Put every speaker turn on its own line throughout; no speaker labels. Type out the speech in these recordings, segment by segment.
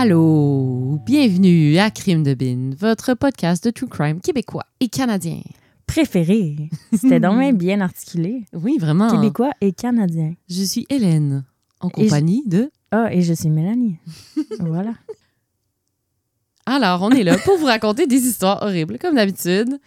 Allô, bienvenue à Crime de Bin, votre podcast de true crime québécois et canadien.
Préféré. C'était donc même bien articulé.
Oui, vraiment.
Québécois et canadien.
Je suis Hélène, en compagnie de...
Ah, et je suis Mélanie. voilà.
Alors, on est là pour vous raconter des histoires horribles, comme d'habitude.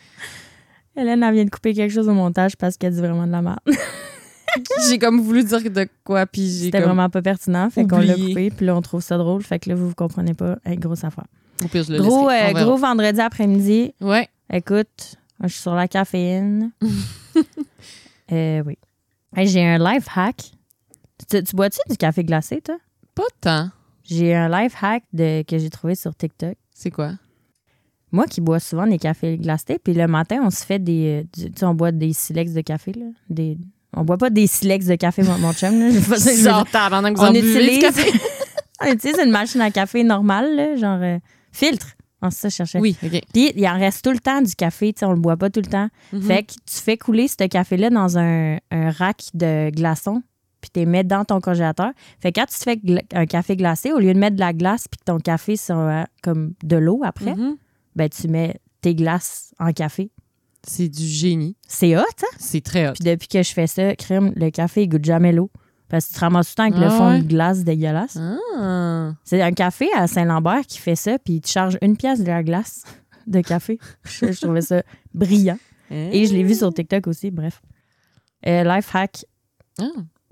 Hélène, elle vient de couper quelque chose au montage parce qu'elle dit vraiment de la merde.
j'ai comme voulu dire de quoi, puis j'ai
C'était
comme...
vraiment pas pertinent, fait qu'on l'a coupé, puis là, on trouve ça drôle, fait que là, vous vous comprenez pas. Hey, grosse affaire.
Au pire, je le
Gros, euh, gros vendredi après-midi.
Ouais.
Écoute, je suis sur la caféine. euh, oui. Hey, j'ai un life hack. Tu, tu bois-tu du café glacé, toi?
Pas tant.
J'ai un life hack de, que j'ai trouvé sur TikTok.
C'est quoi?
Moi qui bois souvent des cafés glacés, puis le matin, on se fait des. du- Tu sais, on boit des silex de café, là. Des, on boit pas des silex de café, mon, mon chum, là. Ça que
vous
on
en buvez du
utilise,
café.
on utilise une machine à café normale, là, genre euh, filtre. On ça, je cherchais.
Oui, OK.
Puis il en reste tout le temps du café, tu sais, on le boit pas tout le temps.
Mhm.
Fait que tu fais couler ce café-là dans un, un rack de glaçons, puis tu les mets dans ton congélateur. Fait que quand tu te fais un café glacé, au lieu de mettre de la glace puis que ton café soit comme de l'eau après,
Mhm.
ben tu mets tes glaces en café.
C'est du génie.
C'est hot, hein?
C'est très hot.
Puis depuis que je fais ça, crème, le café, il goûte jamais l'eau. Parce que tu te ramasses tout le temps avec le
Ah
fond
ouais?
de glace dégueulasse.
Ah.
C'est un café à Saint-Lambert qui fait ça, puis il te charge une pièce de la glace de café. je, je trouvais ça brillant. Et je l'ai vu sur TikTok aussi, bref. Euh, life hack,
Ah.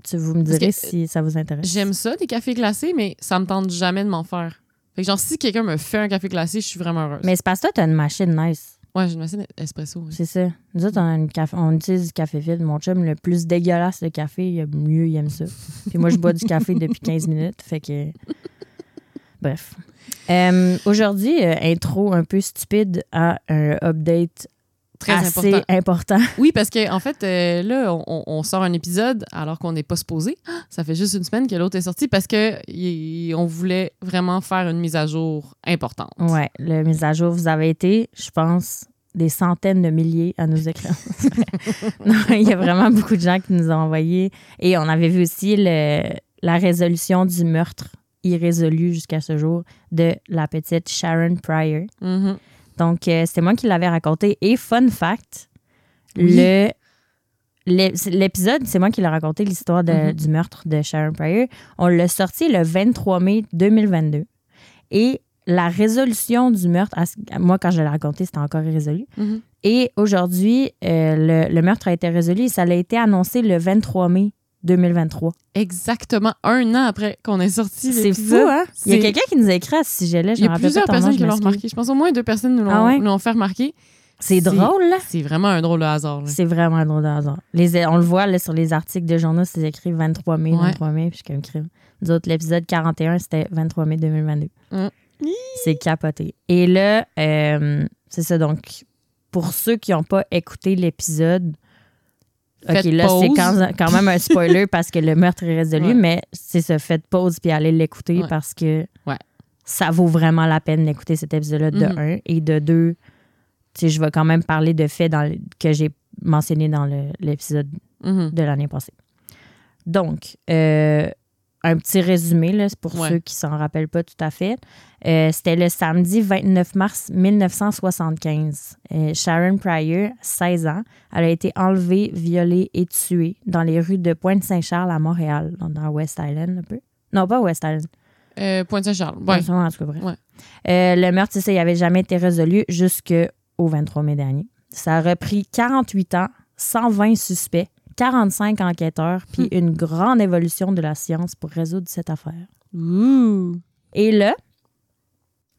tu, vous me direz si ça vous intéresse.
J'aime ça, des cafés glacés, mais ça me tente jamais de m'en faire. Fait que genre, si quelqu'un me fait un café glacé, je suis vraiment heureuse.
Mais c'est parce que toi, t'as une machine nice.
Ouais, j'ai une machine espresso. oui.
C'est ça. Nous autres, on, a une café, on utilise du café vide. Mon chum, le plus dégueulasse le café, il a mieux, il aime ça. Puis moi, je bois du café depuis 15 minutes. Fait que. Bref. Euh, Aujourd'hui, euh, intro un peu stupide à un update
Très
assez
important.
important.
Oui, parce que en fait, euh, là, on, sort un épisode alors qu'on n'est pas supposé. Ça fait juste une semaine que l'autre est sorti parce que y- on voulait vraiment faire une mise à jour importante.
Ouais, le mise à jour, vous avez été, je pense, des centaines de milliers à nous écrire. non, il y a vraiment beaucoup de gens qui nous ont envoyé. Et on avait vu aussi le- la résolution du meurtre irrésolu jusqu'à ce jour de la petite Sharon Pryor.
Mhm.
Donc, euh, c'est moi qui l'avais raconté. Et fun fact,
Oui.
le l'épisode, c'est moi qui l'ai raconté, l'histoire
Mhm.
du meurtre de Sharon Pryor. On l'a sorti le 23 mai 2022. Et la résolution du meurtre, moi, quand je l'ai raconté, c'était encore irrésolu.
Mhm.
Et aujourd'hui, euh, le, le meurtre a été résolu et ça a été annoncé le 23 mai 2023.
Exactement un an après qu'on ait sorti
C'est
l'épisode.
fou, hein? Il y a
C'est-
quelqu'un qui nous a écrit à ce sujet-là. Je
Il y a
pas
plusieurs personnes qui l'ont remarqué. Je pense au moins deux personnes nous l'ont
Ah ouais?
fait remarquer.
C'est
C'est-
drôle, là.
C'est vraiment un drôle de hasard.
C'est vraiment un drôle de hasard. Les, on le voit là, sur les articles de journaux, c'est écrit 23 mai,
Ouais.
23 mai, puis je suis comme crime. Nous autres, l'épisode 41, c'était 23 mai 2022.
Mm.
C'est capoté. Et là, euh, c'est ça. Donc, pour ceux qui n'ont pas écouté l'épisode, OK,
Faites
là, c'est quand, quand même un spoiler parce que le meurtre est résolu,
Ouais.
mais c'est ça, faites pause puis allez l'écouter
Ouais.
parce que
Ouais.
ça vaut vraiment la peine d'écouter cet épisode-là de
Mhm.
un. Et de deux, je vais quand même parler de faits dans que j'ai mentionné dans l'épisode
Mhm.
de l'année passée. Donc, euh, un petit résumé, là, pour
Ouais.
ceux qui s'en rappellent pas tout à fait. Euh, C'était le samedi 29 mars 1975. Euh, Sharon Pryor, 16 ans, elle a été enlevée, violée et tuée dans les rues de Pointe-Saint-Charles à Montréal, dans, West Island un peu. Non, pas West Island.
Euh, Pointe-Saint-Charles. Ouais.
En tout cas, bref.
Ouais.
Le meurtre, il n'avait jamais été résolu jusqu'au 23 mai dernier. Ça a repris 48 ans, 120 suspects, 45 enquêteurs, puis
Hmm.
une grande évolution de la science pour résoudre cette affaire. Et là,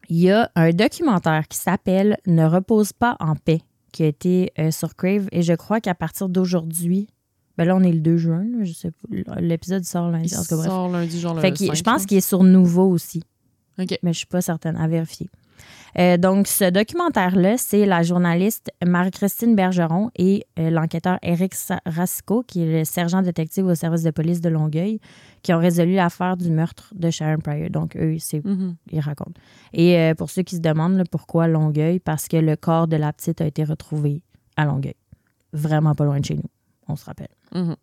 il y a un documentaire qui s'appelle Ne repose pas en paix, qui a été euh, sur Crave, et je crois qu'à partir d'aujourd'hui, ben là, on est le 2 juin, là, je sais pas, l'épisode sort lundi,
Il
en tout cas, bref.
sort lundi, genre le
Fait qu'il-
5,
je pense qu'il est sur Nouveau aussi mais je suis pas certaine à vérifier. Euh, donc, ce documentaire-là, c'est la journaliste Marie-Christine Bergeron et euh, l'enquêteur Éric Sa- Racicot, qui est le sergent détective au service de police de Longueuil, qui ont résolu l'affaire du meurtre de Sharon Pryor. Donc, eux, c'est,
Mhm.
ils racontent. Et euh, pour ceux qui se demandent là, pourquoi Longueuil, parce que le corps de la petite a été retrouvé à Longueuil. Vraiment pas loin de chez nous, on se rappelle.
Mhm.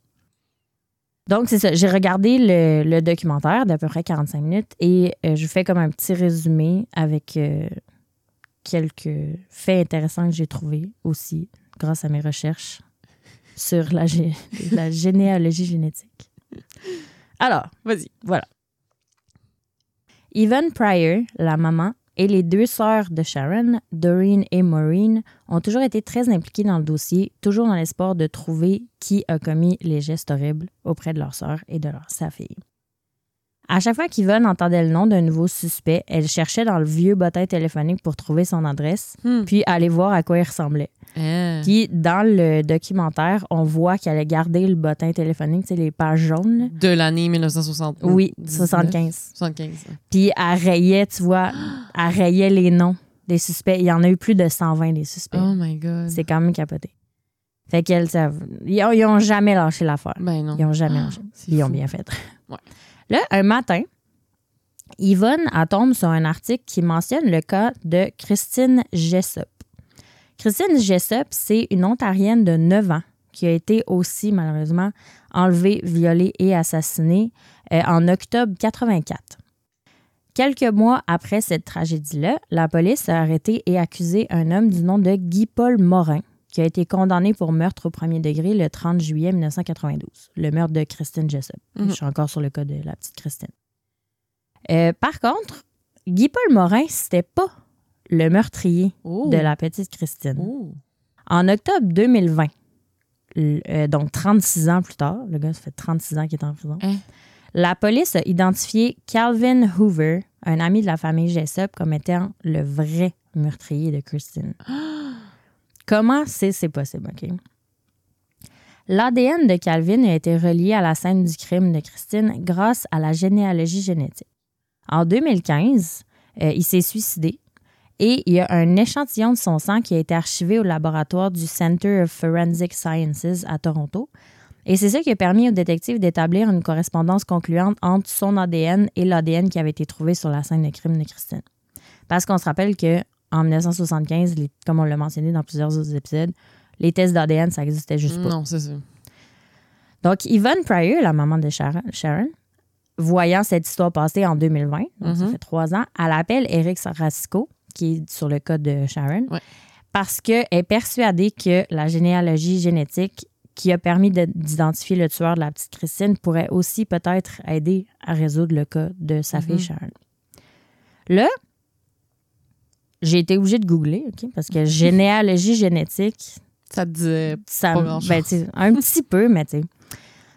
Donc, c'est ça. J'ai regardé le, le documentaire d'à peu près 45 minutes et euh, je fais comme un petit résumé avec euh, quelques faits intéressants que j'ai trouvés aussi grâce à mes recherches sur la, gé- la généalogie génétique. Alors,
Vas-y.
Evan Pryor, la maman, et les deux sœurs de Sharon, Doreen et Maureen, ont toujours été très impliquées dans le dossier, toujours dans l'espoir de trouver qui a commis les gestes horribles auprès de leur sœur et de leur sa fille. À chaque fois qu'Yvonne entendait le nom d'un nouveau suspect, elle cherchait dans le vieux bottin téléphonique pour trouver son adresse,
Hmm.
puis aller voir à quoi il ressemblait.
Ah.
Puis dans le documentaire, on voit qu'elle a gardé le bottin téléphonique, sais, les pages jaunes. là.
De l'année 1960.
Oui,
19,
75.
75.
Puis elle rayait, tu vois, elle rayait les noms des suspects. Il y en a eu plus de 120 des suspects.
Oh my God.
C'est quand même capoté. Fait qu'elle, ça- ils, ont, ils ont jamais lâché l'affaire.
Ben non.
Ils ont jamais lâché.
C'est
Ils ont bien fait.
Ouais.
Là, un matin, Yvonne tombe sur un article qui mentionne le cas de Christine Jessop. Christine Jessop, c'est une Ontarienne de 9 ans qui a été aussi, malheureusement, enlevée, violée et assassinée euh, en octobre 84. Quelques mois après cette tragédie-là, la police a arrêté et accusé un homme du nom de Guy-Paul Morin, qui a été condamné pour meurtre au premier degré le 30 juillet 1992, le meurtre de Christine Jessop.
Mhm.
Je suis encore sur le cas de la petite Christine. Euh, par contre, Guy-Paul Morin, c'était pas le meurtrier de la petite Christine. En octobre 2020, l- euh, donc 36 ans plus tard, le gars, ça fait 36 ans qu'il est en prison,
Hein?
la police a identifié Calvin Hoover, un ami de la famille Jessop, comme étant le vrai meurtrier de Christine. Comment c'est possible? L'ADN de Calvin a été relié à la scène du crime de Christine grâce à la généalogie génétique. En 2015, euh, il s'est suicidé et il y a un échantillon de son sang qui a été archivé au laboratoire du Center of Forensic Sciences à Toronto. Et c'est ça qui a permis aux détectives d'établir une correspondance concluante entre son ADN et l'ADN qui avait été trouvé sur la scène de crime de Christine. Parce qu'on se rappelle que en 1975, les- comme on l'a mentionné dans plusieurs autres épisodes, les tests d'ADN, ça existait juste pas.
Non, c'est ça.
Donc, Yvonne Pryor, la maman de Sharon, Sharon, voyant cette histoire passer en 2020, donc ça
Mhm.
fait trois ans, elle appelle Eric Sarasco, qui est sur le cas de Sharon,
Ouais.
parce qu'elle est persuadée que la généalogie génétique qui a permis de- d'identifier le tueur de la petite Christine pourrait aussi peut-être aider à résoudre le cas de sa fille
Mhm.
Sharon. Là, j'ai été obligée de googler, OK, parce que généalogie génétique,
Ça te disait.
ça,
Pas
ben, un petit peu, mais tu sais.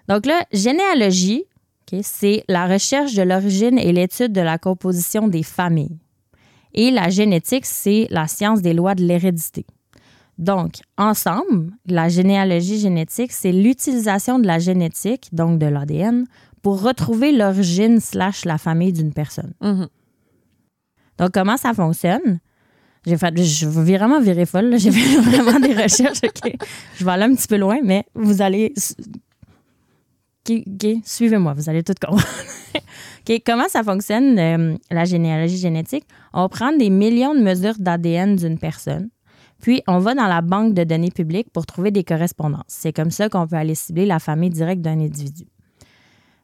Donc là, généalogie, ok, c'est la recherche de l'origine et l'étude de la composition des familles. Et la génétique, c'est la science des lois de l'hérédité. Donc, ensemble, la généalogie génétique, c'est l'utilisation de la génétique, donc de l'ADN, pour retrouver l'origine slash la famille d'une personne.
Mhm.
Donc, comment ça fonctionne? J'ai fait, je vais vraiment virer folle. J'ai fait vraiment des recherches. OK. Je vais aller un petit peu loin, mais vous allez. OK, OK, suivez-moi, vous allez tout comprendre. Comment ça fonctionne, euh, la généalogie génétique? On prend des millions de mesures d'ADN d'une personne, puis on va dans la banque de données publiques pour trouver des correspondances. C'est comme ça qu'on peut aller cibler la famille directe d'un individu.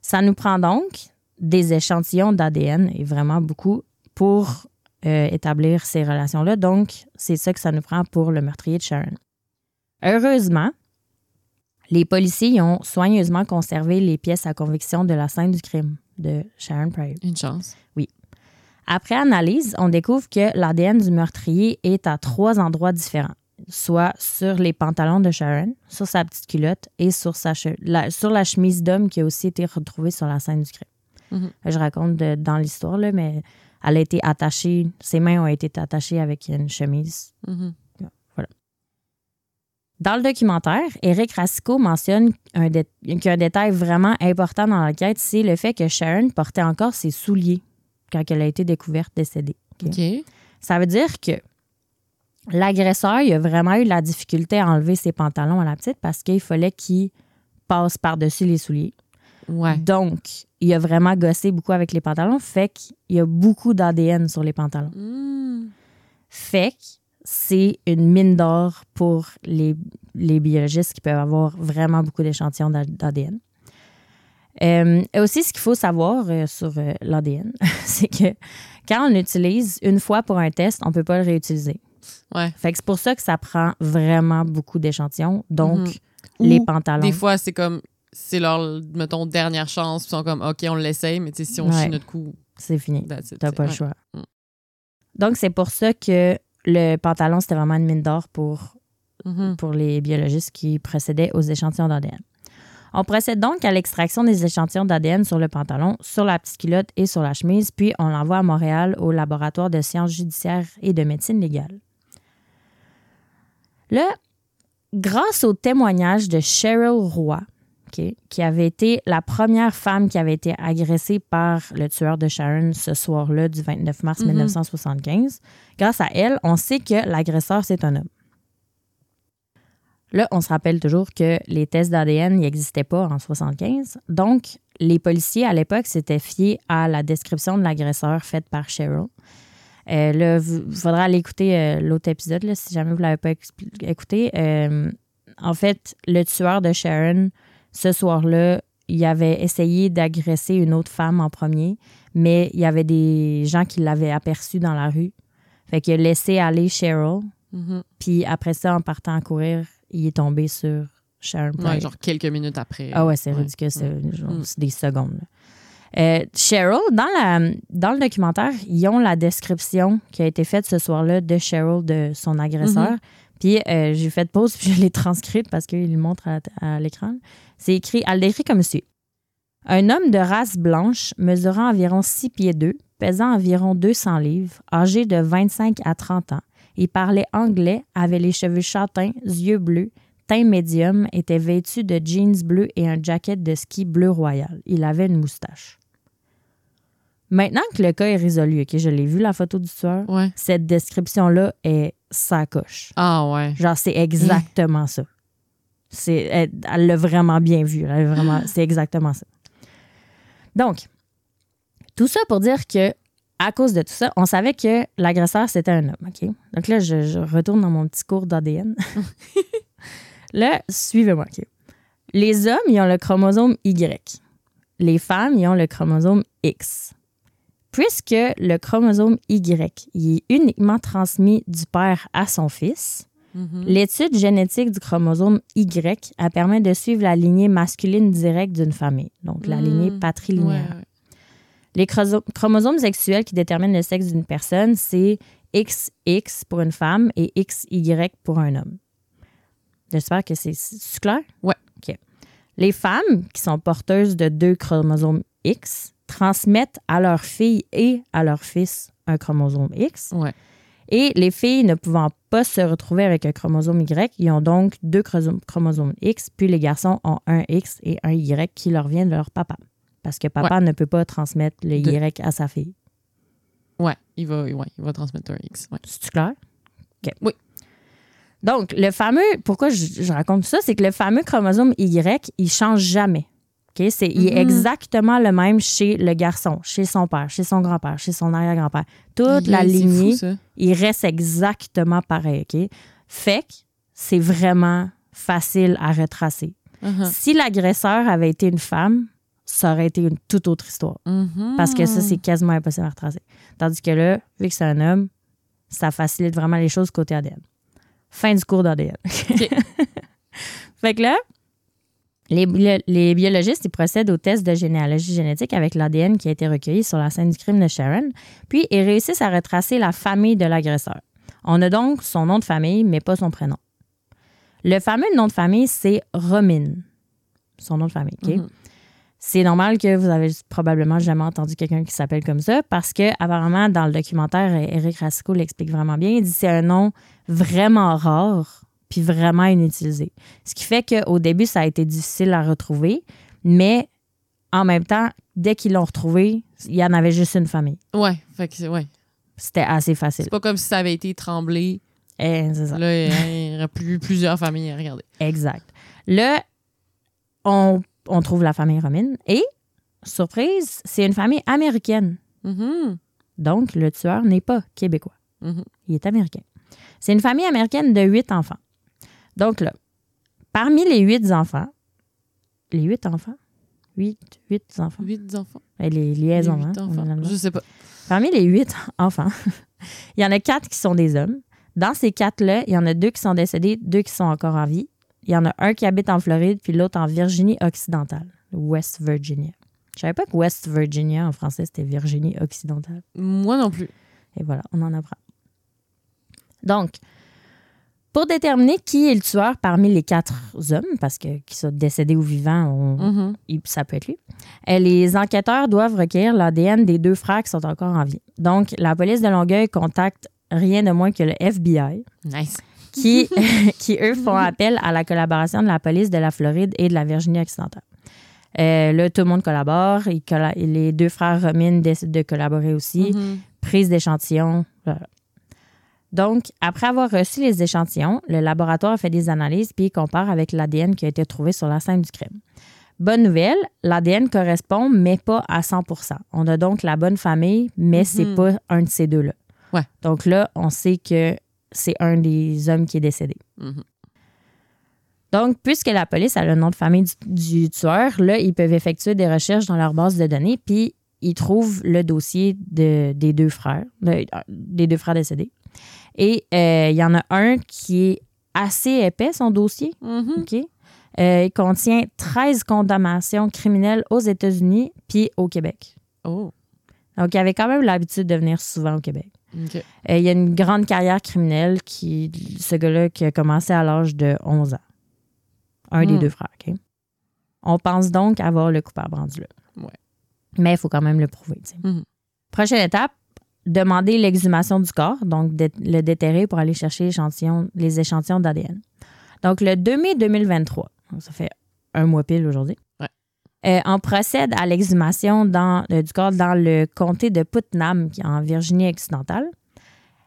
Ça nous prend donc des échantillons d'ADN, et vraiment beaucoup, pour euh, établir ces relations-là. Donc, c'est ça que ça nous prend pour le meurtrier de Sharon. Heureusement, les policiers ont soigneusement conservé les pièces à conviction de la scène du crime de Sharon Pryor.
Une chance.
Après analyse, on découvre que l'ADN du meurtrier est à trois endroits différents, soit sur les pantalons de Sharon, sur sa petite culotte et sur, sa che- la, sur la chemise d'homme qui a aussi été retrouvée sur la scène du crime.
Mhm.
Je raconte de- dans l'histoire, là, mais elle a été attachée, ses mains ont été attachées avec une chemise.
Mhm.
Dans le documentaire, Eric Racicot mentionne dé- qu'un détail vraiment important dans l'enquête, c'est le fait que Sharon portait encore ses souliers quand elle a été découverte décédée. Ça veut dire que l'agresseur, il a vraiment eu de la difficulté à enlever ses pantalons à la petite parce qu'il fallait qu'il passe par-dessus les souliers.
Ouais.
Donc, il a vraiment gossé beaucoup avec les pantalons, fait qu'il y a beaucoup d'ADN sur les pantalons.
Mm.
Fait que c'est une mine d'or pour les, les biologistes qui peuvent avoir vraiment beaucoup d'échantillons d'A- d'ADN. Euh, et aussi, ce qu'il faut savoir euh, sur euh, l'ADN, c'est que quand on l'utilise une fois pour un test, on ne peut pas le réutiliser.
Ouais.
Fait que c'est pour ça que ça prend vraiment beaucoup d'échantillons. Donc,
Mhm.
les
Ou
pantalons.
Des fois, c'est comme, c'est leur, mettons, dernière chance. Ils sont comme, OK, on l'essaye, mais si on
Ouais.
chie notre coup,
c'est fini. T'as pas le choix.
Mm.
Donc, c'est pour ça que le pantalon, c'était vraiment une mine d'or pour.
Mhm.
pour les biologistes qui procédaient aux échantillons d'ADN. On procède donc à l'extraction des échantillons d'ADN sur le pantalon, sur la petite culotte et sur la chemise, puis on l'envoie à Montréal au laboratoire de sciences judiciaires et de médecine légale. Là, grâce au témoignage de Cheryl Roy, Qui avait été la première femme qui avait été agressée par le tueur de Sharon ce soir-là du 29 mars
Mhm.
1975, grâce à elle, on sait que l'agresseur, c'est un homme. Là, on se rappelle toujours que les tests d'ADN n'existaient pas en 75. Donc, les policiers à l'époque s'étaient fiés à la description de l'agresseur faite par Cheryl. Euh, là, il faudra aller écouter euh, l'autre épisode là, si jamais vous ne l'avez pas écouté. Euh, en fait, le tueur de Sharon, ce soir-là, il avait essayé d'agresser une autre femme en premier, mais il y avait des gens qui l'avaient aperçu dans la rue. Fait qu'il a laissé aller Cheryl,
Mhm.
puis après ça, en partant à courir, il est tombé sur Sharon
Ouais,
Pryor.
genre quelques minutes après.
Ah ouais, c'est
Ouais.
ridicule, c'est
Mm.
c'est des secondes. Euh, Cheryl, dans, la, dans le documentaire, ils ont la description qui a été faite ce soir-là de Cheryl, de son agresseur.
Mhm.
Puis euh, j'ai fait pause, puis je l'ai transcrite parce qu'il le montre à, l'écran. C'est écrit, elle le décrit comme suit. Un homme de race blanche, mesurant environ 6 pieds 2, pesant environ 200 livres, âgé de 25 à 30 ans. Il parlait anglais, avait les cheveux châtains, yeux bleus, teint médium, était vêtu de jeans bleus et un jacket de ski bleu royal. Il avait une moustache. Maintenant que le cas est résolu, ok, je l'ai vu la photo du tueur,
Ouais.
cette description-là est sacoche.
Ah ouais.
Genre, c'est exactement ça. C'est, elle l'a vraiment bien vu. Elle vraiment, c'est exactement ça. Donc, tout ça pour dire que, à cause de tout ça, on savait que l'agresseur, c'était un homme. OK? Donc là, je, je retourne dans mon petit cours d'ADN. là, suivez-moi. OK? Les hommes, ils ont le chromosome Y. Les femmes, ils ont le chromosome X. Puisque le chromosome Y il est uniquement transmis du père à son fils,
Mhm.
L'étude génétique du chromosome Y elle permet de suivre la lignée masculine directe d'une famille, donc la
Mm.
lignée patrilinéaire.
ouais.
Les chromosomes sexuels qui déterminent le sexe d'une personne, c'est XX pour une femme et XY pour un homme. J'espère que c'est clair? OK. Les femmes qui sont porteuses de deux chromosomes X transmettent à leur fille et à leur fils un chromosome X.
Ouais.
Et les filles ne pouvant pas se retrouver avec un chromosome Y, ils ont donc deux chromosomes- X, puis les garçons ont un X et un Y qui leur vient de leur papa. Parce que papa ne peut pas transmettre le
De-
Y à sa fille.
Ouais, il va, ouais, il va transmettre un X. Ouais.
C'est clair?
Oui.
Donc, le fameux, pourquoi je, je raconte ça, c'est que le fameux chromosome Y, il change jamais. OK? C'est, Il est
Mhm.
exactement le même chez le garçon, chez son père, chez son grand-père, chez son arrière-grand-père. Toute la lignée,
fou,
il reste exactement pareil. OK? Fait que c'est vraiment facile à retracer.
Uh-huh.
Si l'agresseur avait été une femme, ça aurait été une toute autre histoire.
Mhm.
Parce que ça, c'est quasiment impossible à retracer. Tandis que là, vu que c'est un homme, ça facilite vraiment les choses côté ADN. Fin du cours d'ADN. fait que là, les, bio- les biologistes, ils procèdent au test de généalogie génétique avec l'ADN qui a été recueilli sur la scène du crime de Sharon, puis ils réussissent à retracer la famille de l'agresseur. On a donc son nom de famille, mais pas son prénom. Le fameux nom de famille, c'est Romine. Son nom de famille, OK?
Mhm.
C'est normal que vous avez probablement jamais entendu quelqu'un qui s'appelle comme ça parce que apparemment dans le documentaire Eric Rasco l'explique vraiment bien, il dit que c'est un nom vraiment rare puis vraiment inutilisé. Ce qui fait qu'au début ça a été difficile à retrouver, mais en même temps, dès qu'ils l'ont retrouvé, il y en avait juste une famille.
Ouais, fait que ouais.
C'était assez facile.
C'est pas comme si ça avait été tremblé.
Eh, c'est ça.
Là, il y aurait plus plusieurs familles à regarder.
Exact. Là, on, on trouve la famille Romine et surprise, c'est une famille américaine.
Mhm.
Donc, le tueur n'est pas québécois.
Mhm.
Il est américain. C'est une famille américaine de huit enfants. Donc là, parmi les huit enfants, les huit enfants, Huit, huit enfants.
Huit enfants.
Ben, les liaisons,
Huit
hein,
enfants. Je sais pas.
Parmi les huit enfants, il y en a quatre qui sont des hommes. Dans ces quatre-là, il y en a deux qui sont décédés, deux qui sont encore en vie. Il y en a un qui habite en Floride, puis l'autre en Virginie occidentale, West Virginia. Je savais pas que West Virginia, en français, c'était Virginie occidentale.
Moi non plus.
Et voilà, on en apprend. Donc, pour déterminer qui est le tueur parmi les quatre hommes, parce que qu'ils soient décédés ou vivants, on-
Mhm.
ça peut être lui. Euh, les enquêteurs doivent recueillir l'ADN des deux frères qui sont encore en vie. Donc, la police de Longueuil contacte rien de moins que le FBI,
Nice.
qui, qui eux, font appel à la collaboration de la police de la Floride et de la Virginie occidentale. Euh, là, tout le monde collabore. Colla- les deux frères Romine décident de collaborer aussi
Mhm.
prise d'échantillons. voilà. Donc, après avoir reçu les échantillons, le laboratoire fait des analyses puis il compare avec l'ADN qui a été trouvé sur la scène du crime. Bonne nouvelle, l'ADN correspond, mais pas à 100% On a donc la bonne famille, mais c'est
Mhm.
pas un de ces deux-là.
Ouais.
Donc là, on sait que c'est un des hommes qui est décédé.
Mhm.
Donc, puisque la police a le nom de famille du, du tueur, là, ils peuvent effectuer des recherches dans leur base de données, puis ils trouvent le dossier de- des deux frères, de- des deux frères décédés. Et euh, il y en a un qui est assez épais, son dossier.
Mhm.
OK? Euh, il contient 13 condamnations criminelles aux États-Unis puis au Québec.
Oh.
Donc, il avait quand même l'habitude de venir souvent au Québec. Euh, il y a une grande carrière criminelle qui, ce gars-là, qui a commencé à l'âge de 11 ans. Un des
Hmm.
deux frères, OK? On pense donc avoir le coupable rendu là.
Ouais.
Mais il faut quand même le prouver.
Mhm.
Prochaine étape, demander l'exhumation du corps, donc le déterrer pour aller chercher les échantillons d'ADN. Donc, le 2 mai 2023, donc ça fait un mois pile aujourd'hui,
Ouais.
euh, on procède à l'exhumation dans- euh, du corps dans le comté de Putnam, qui est en Virginie occidentale.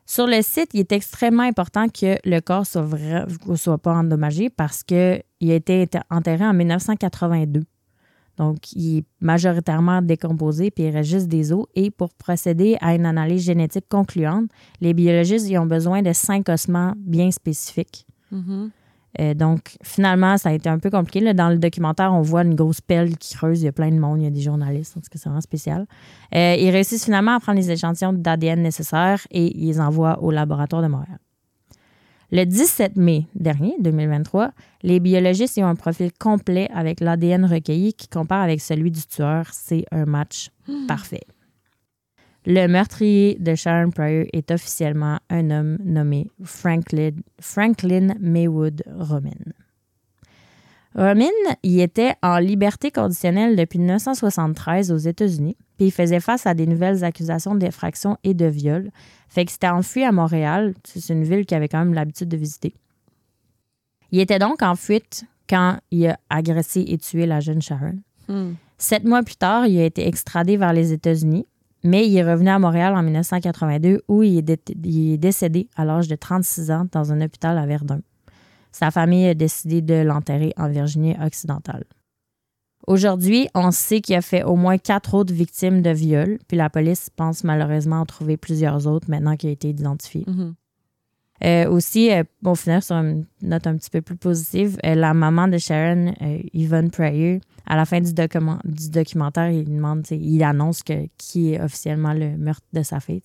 Sur le site, il est extrêmement important que le corps soit, vra- soit pas endommagé parce qu'il a été enterré en 1982. Donc, il est majoritairement décomposé, puis il reste juste des os. Et pour procéder à une analyse génétique concluante, les biologistes y ont besoin de cinq ossements bien spécifiques.
Mhm.
Euh, donc, finalement, ça a été un peu compliqué. là. Dans le documentaire, on voit une grosse pelle qui creuse. Il y a plein de monde, il y a des journalistes. En tout cas, c'est vraiment spécial. Euh, ils réussissent finalement à prendre les échantillons d'ADN nécessaires et ils les envoient au laboratoire de Montréal. Le 17 mai dernier, 2023, les biologistes y ont un profil complet avec l'ADN recueilli qui compare avec celui du tueur. C'est un match parfait. Le meurtrier de Sharon Pryor est officiellement un homme nommé Franklin, Franklin Maywood Romin. Romin y était en liberté conditionnelle depuis 1973 aux États-Unis, puis il faisait face à des nouvelles accusations d'effraction et de viol. Fait qu'il s'était enfui à Montréal. C'est une ville qu'il avait quand même l'habitude de visiter. Il était donc en fuite quand il a agressé et tué la jeune Sharon.
Hmm.
Sept mois plus tard, il a été extradé vers les États-Unis, mais il est revenu à Montréal en 1982 où il est, il est décédé à l'âge de 36 ans dans un hôpital à Verdun. Sa famille a décidé de l'enterrer en Virginie occidentale. Aujourd'hui, on sait qu'il a fait au moins quatre autres victimes de viol, puis la police pense malheureusement en trouver plusieurs autres maintenant qu'il a été identifié.
Mhm.
Euh, aussi, euh, pour finir sur une note un petit peu plus positive, euh, la maman de Sharon, euh, Yvonne Pryor, à la fin du, document- du documentaire, il demande, il annonce que, qui est officiellement le meurtre de sa fille.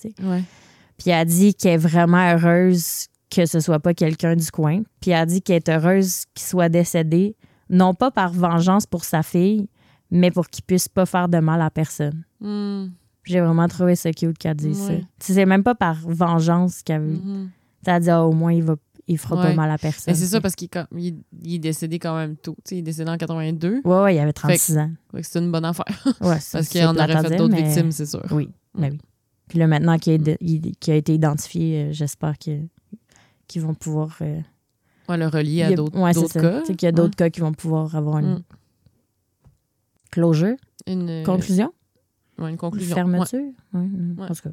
Puis elle dit qu'elle est vraiment heureuse que ce soit pas quelqu'un du coin. Puis elle dit qu'elle est heureuse qu'il soit décédé, non pas par vengeance pour sa fille, mais pour qu'il puisse pas faire de mal à personne.
Hmm.
J'ai vraiment trouvé ça cute qu'elle dise
Ouais.
ça. Tu sais, C'est même pas par vengeance qu'elle
Mhm.
T'as dit, ah, au moins, il, va, il fera pas
Ouais.
mal à personne.
Mais c'est ça parce qu'il il, il est décédé quand même tôt. Tu sais, il est décédé en 82.
Ouais, ouais, il avait 36 ans.
Fait que c'est une bonne affaire.
Ouais, c'est-
Parce qu'il en aurait fait d'autres
mais-
victimes, c'est sûr.
Oui, mais oui. Puis là, maintenant qu'il a, été- il- qu'il a été identifié, euh, j'espère que- qu'ils vont pouvoir. euh,
Ouais, le relier à d'autres
ouais, c'est
cas.
Sais qu'il y a d'autres cas qui vont pouvoir avoir une
Mm.
closure,
Une, euh,
conclusion,
ouais, une
une
conclusion.
fermeture? En tout cas.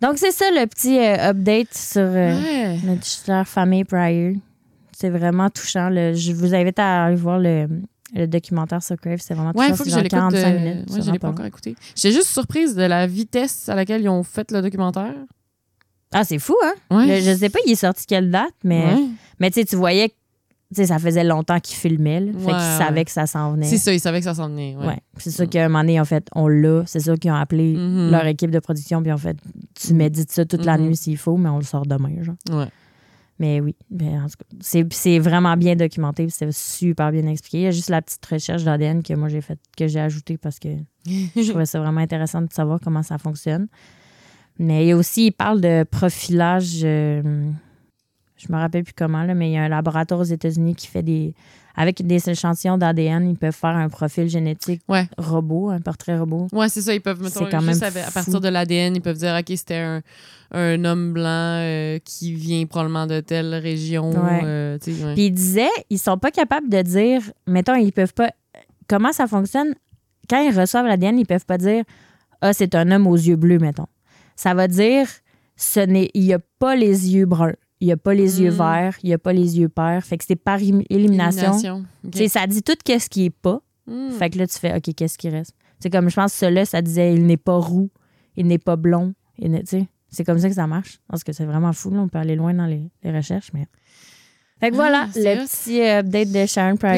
Donc, c'est ça le petit euh, update sur euh, notre chère famille Pryor. C'est vraiment touchant. le- je vous invite à aller voir le, le documentaire sur Crave. C'est vraiment
Ouais,
touchant.
il faut que
C'est
je l'écoute.
45
euh,
minutes.
ouais,
c'est
je l'ai pas
long.
encore écouté. J'étais juste surprise de la vitesse à laquelle ils ont fait le documentaire.
Ah, c'est fou, hein?
Ouais.
Le- je sais pas, il est sorti quelle date, mais,
Ouais.
mais tu sais, tu voyais que ça faisait longtemps qu'ils filmaient. là. fait qu'ils
ouais.
savaient que ça s'en venait.
C'est ça, ils savaient que ça s'en venait. Ouais.
C'est sûr qu'à un moment donné, en fait, on l'a. C'est sûr qu'ils ont appelé
Mhm.
leur équipe de production, puis en fait, tu médites ça toute la
Mhm.
nuit s'il faut, mais on le sort demain, genre.
Ouais.
Mais oui, ben, en tout cas, c'est, c'est vraiment bien documenté, puis c'est super bien expliqué. Il y a juste la petite recherche d'ADN que moi j'ai faite, que j'ai ajoutée parce que je trouvais ça vraiment intéressant de savoir comment ça fonctionne. Mais il y a aussi, il parle de profilage. euh, je me rappelle plus comment, là, mais il y a un laboratoire aux États-Unis qui fait des. Avec des échantillons d'ADN, ils peuvent faire un profil génétique
Ouais.
robot, un portrait robot.
Ouais, c'est ça. Ils peuvent, mettons,
quand
juste
même
avec- à partir de l'ADN, ils peuvent dire, OK, c'était un, un homme blanc euh, qui vient probablement de telle région. Euh, tu sais, ouais.
Puis ils disaient, ils sont pas capables de dire, mettons, ils peuvent pas. Comment ça fonctionne? Quand ils reçoivent l'ADN, ils peuvent pas dire, ah, c'est un homme aux yeux bleus, mettons. Ça va dire, ce n'est, il y a pas les yeux bruns, il y a pas les yeux
Mm.
verts, il y a pas les yeux pairs. Fait que c'est par élim- élimination. Ça dit tout qu'est-ce qui est pas.
Hmm.
Fait que là, tu fais, OK, qu'est-ce qui reste? C'est comme, je pense que celui-là, ça disait, il n'est pas roux, il n'est pas blond. C'est comme ça que ça marche. Parce que c'est vraiment fou. là. On peut aller loin dans les, les recherches. Mais... Fait que
Ah,
voilà, le petit euh, update de Sharon Pryor.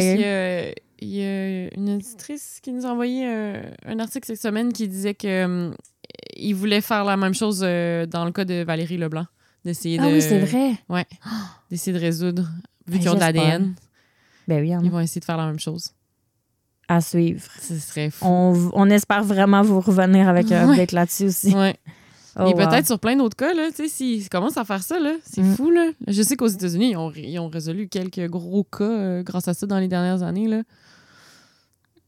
il y a une auditrice qui nous a envoyé un, un article cette semaine qui disait que hum, il voulait faire la même chose euh, dans le cas de Valérie Leblanc. D'essayer
Ah
de,
oui, c'est vrai.
d'essayer de résoudre. Vu
Ben,
qu'ils ont de l'ADN,
Ben oui, en
ils vont essayer de faire la même chose.
à suivre.
Ce serait fou.
On, on espère vraiment vous revenir avec un
Ouais.
update là-dessus aussi.
Ouais.
Oh,
Et
wow.
peut-être sur plein d'autres cas, là, tu sais, s'ils commencent à faire ça, là, c'est
Mm.
fou, là. Je sais qu'aux États-Unis, ils ont, ils ont résolu quelques gros cas euh, grâce à ça dans les dernières années, là.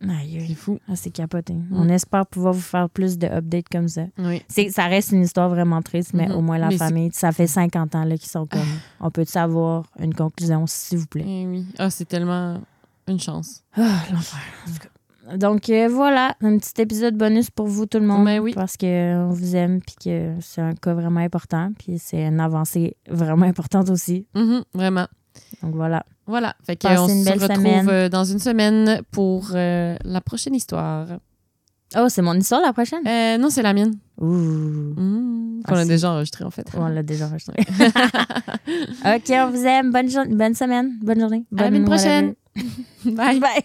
C'est fou.
Ah, c'est capoté. On espère pouvoir vous faire plus de updates comme ça.
Oui.
C'est, ça reste une histoire vraiment triste, mais
Mhm.
au moins la
Mais
famille, ça fait 50 ans là, qu'ils sont comme. On peut savoir une conclusion, s'il vous plaît?
Eh oui. Ah, c'est tellement une chance.
Ah, l'enfer. En tout cas. Donc euh, voilà, un petit épisode bonus pour vous tout le monde.
Ben oui.
Parce qu'on vous aime puis que c'est un cas vraiment important. Puis c'est une avancée vraiment importante aussi.
Mhm, vraiment.
Donc voilà.
Voilà. Fait qu'on
une
se
belle
retrouve
semaine.
euh, dans une semaine pour euh, la prochaine histoire.
Oh, c'est mon histoire la prochaine?
Euh, non, c'est la mienne.
Ouh.
Mhm,
Ah,
Qu'on a déjà enregistré, en fait.
On l'a déjà enregistré. OK, on vous aime. Bonne, bonne semaine. Bonne journée.
À la
Bonne
semaine prochaine. Bye.
Bye.